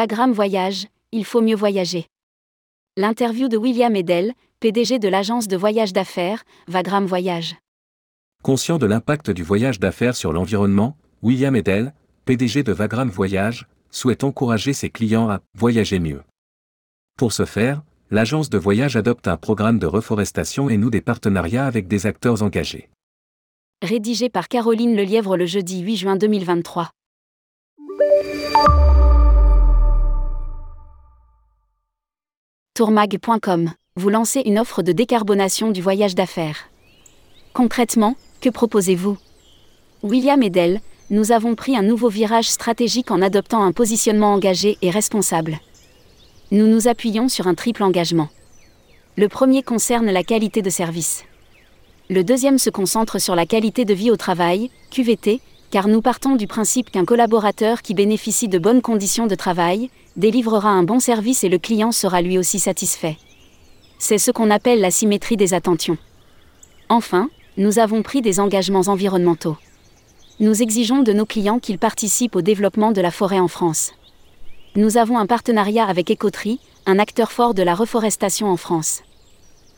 Vagram Voyage, il faut mieux voyager. L'interview de William Edel, PDG de l'agence de voyage d'affaires, Vagram Voyage. Conscient de l'impact du voyage d'affaires sur l'environnement, William Edel, PDG de Vagram Voyage, souhaite encourager ses clients à voyager mieux. Pour ce faire, l'agence de voyage adopte un programme de reforestation et noue des partenariats avec des acteurs engagés. Rédigé par Caroline Lelièvre le jeudi 8 juin 2023. Tourmag.com, vous lancez une offre de décarbonation du voyage d'affaires. Concrètement, que proposez-vous? William Edel, nous avons pris un nouveau virage stratégique en adoptant un positionnement engagé et responsable. Nous nous appuyons sur un triple engagement. Le premier concerne la qualité de service. Le deuxième se concentre sur la qualité de vie au travail, QVT, car nous partons du principe qu'un collaborateur qui bénéficie de bonnes conditions de travail délivrera un bon service et le client sera lui aussi satisfait. C'est ce qu'on appelle la symétrie des attentions. Enfin, nous avons pris des engagements environnementaux. Nous exigeons de nos clients qu'ils participent au développement de la forêt en France. Nous avons un partenariat avec Écoterie, un acteur fort de la reforestation en France.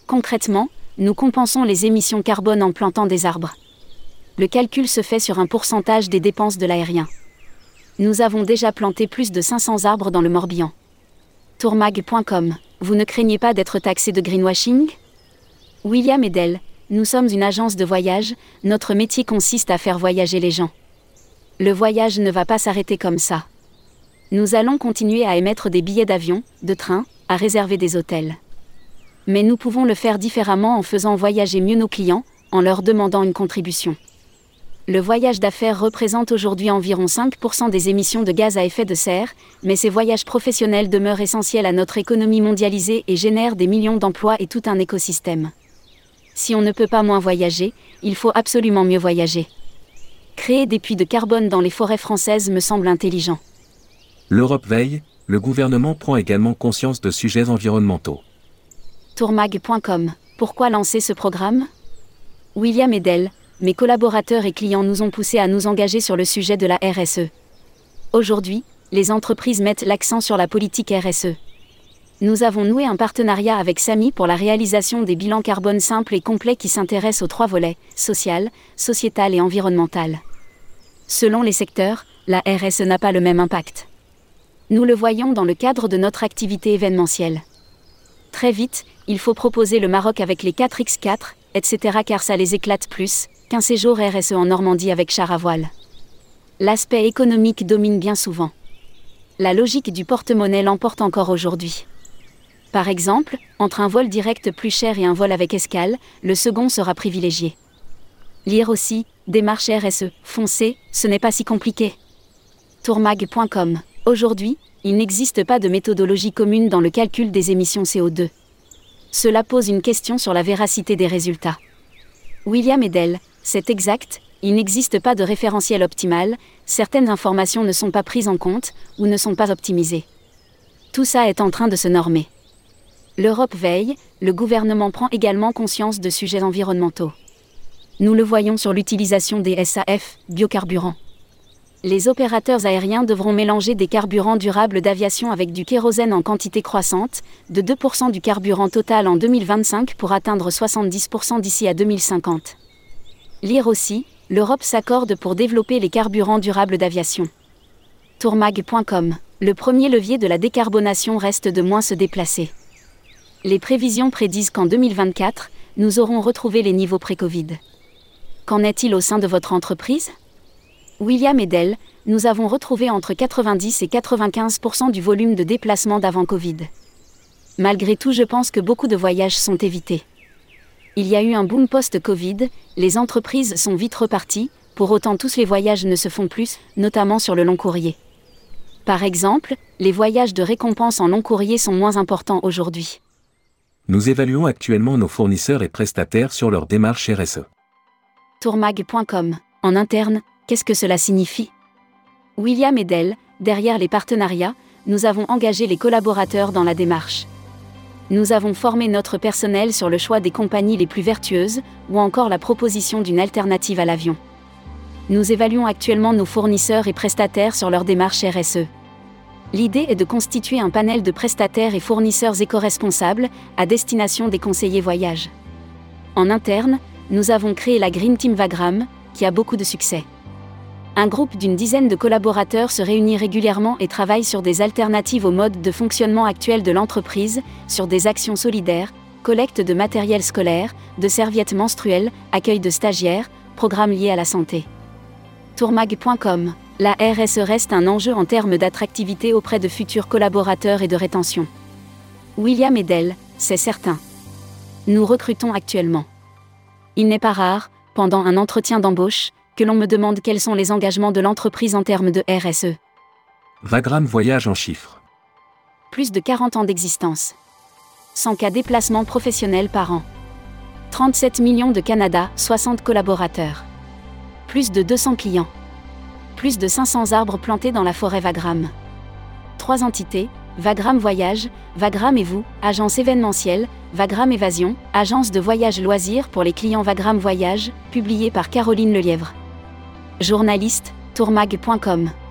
Concrètement, nous compensons les émissions carbone en plantant des arbres. Le calcul se fait sur un pourcentage des dépenses de l'aérien. Nous avons déjà planté plus de 500 arbres dans le Morbihan. Tourmag.com, vous ne craignez pas d'être taxé de greenwashing? William Edel, nous sommes une agence de voyage, notre métier consiste à faire voyager les gens. Le voyage ne va pas s'arrêter comme ça. Nous allons continuer à émettre des billets d'avion, de train, à réserver des hôtels. Mais nous pouvons le faire différemment en faisant voyager mieux nos clients, en leur demandant une contribution. Le voyage d'affaires représente aujourd'hui environ 5% des émissions de gaz à effet de serre, mais ces voyages professionnels demeurent essentiels à notre économie mondialisée et génèrent des millions d'emplois et tout un écosystème. Si on ne peut pas moins voyager, il faut absolument mieux voyager. Créer des puits de carbone dans les forêts françaises me semble intelligent. L'Europe veille, le gouvernement prend également conscience de sujets environnementaux tourmag.com. Pourquoi lancer ce programme? William Edel, mes collaborateurs et clients nous ont poussés à nous engager sur le sujet de la RSE. Aujourd'hui, les entreprises mettent l'accent sur la politique RSE. Nous avons noué un partenariat avec Samy pour la réalisation des bilans carbone simples et complets qui s'intéressent aux trois volets, social, sociétal et environnemental. Selon les secteurs, la RSE n'a pas le même impact. Nous le voyons dans le cadre de notre activité événementielle. Très vite, il faut proposer le Maroc avec les 4x4, etc. car ça les éclate plus séjour RSE en Normandie avec char à voile. L'aspect économique domine bien souvent. La logique du porte-monnaie l'emporte encore aujourd'hui. Par exemple, entre un vol direct plus cher et un vol avec escale, le second sera privilégié. Lire aussi, démarche RSE, foncez, ce n'est pas si compliqué. Tourmag.com. Aujourd'hui, il n'existe pas de méthodologie commune dans le calcul des émissions CO2. Cela pose une question sur la véracité des résultats. William Edel, c'est exact, il n'existe pas de référentiel optimal, certaines informations ne sont pas prises en compte ou ne sont pas optimisées. Tout ça est en train de se normer. L'Europe veille, le gouvernement prend également conscience de sujets environnementaux. Nous le voyons sur l'utilisation des SAF, biocarburants les opérateurs aériens devront mélanger des carburants durables d'aviation avec du kérosène en quantité croissante, de 2% du carburant total en 2025 pour atteindre 70% d'ici à 2050. Lire aussi, l'Europe s'accorde pour développer les carburants durables d'aviation. Tourmag.com, le premier levier de la décarbonation reste de moins se déplacer. Les prévisions prédisent qu'en 2024, nous aurons retrouvé les niveaux pré-Covid. Qu'en est-il au sein de votre entreprise? William Edel, nous avons retrouvé entre 90 et 95% du volume de déplacement d'avant Covid. Malgré tout, je pense que beaucoup de voyages sont évités. Il y a eu un boom post-Covid, les entreprises sont vite reparties, pour autant tous les voyages ne se font plus, notamment sur le long courrier. Par exemple, les voyages de récompense en long courrier sont moins importants aujourd'hui. Nous évaluons actuellement nos fournisseurs et prestataires sur leur démarche RSE. Tourmag.com. En interne, Qu'est-ce que cela signifie? William Edel, derrière les partenariats, nous avons engagé les collaborateurs dans la démarche. Nous avons formé notre personnel sur le choix des compagnies les plus vertueuses, ou encore la proposition d'une alternative à l'avion. Nous évaluons actuellement nos fournisseurs et prestataires sur leur démarche RSE. L'idée est de constituer un panel de prestataires et fournisseurs éco-responsables à destination des conseillers voyage. En interne, nous avons créé la Green Team Vagram, qui a beaucoup de succès. Un groupe d'une dizaine de collaborateurs se réunit régulièrement et travaille sur des alternatives au mode de fonctionnement actuel de l'entreprise, sur des actions solidaires, collecte de matériel scolaire, de serviettes menstruelles, accueil de stagiaires, programmes liés à la santé. Tourmag.com La RSE reste un enjeu en termes d'attractivité auprès de futurs collaborateurs et de rétention. William Edel, c'est certain. Nous recrutons actuellement. Il n'est pas rare, pendant un entretien d'embauche, que l'on me demande quels sont les engagements de l'entreprise en termes de RSE. Vagram Voyage en chiffres. Plus de 40 ans d'existence. 100 cas déplacements professionnels par an. 37 millions de Canada, 60 collaborateurs. Plus de 200 clients. Plus de 500 arbres plantés dans la forêt Vagram. Trois entités, Vagram Voyage, Vagram et vous, agence événementielle, Vagram Évasion, agence de voyage loisirs pour les clients Vagram Voyage, publié par Caroline Lelièvre. Journaliste, tourmag.com.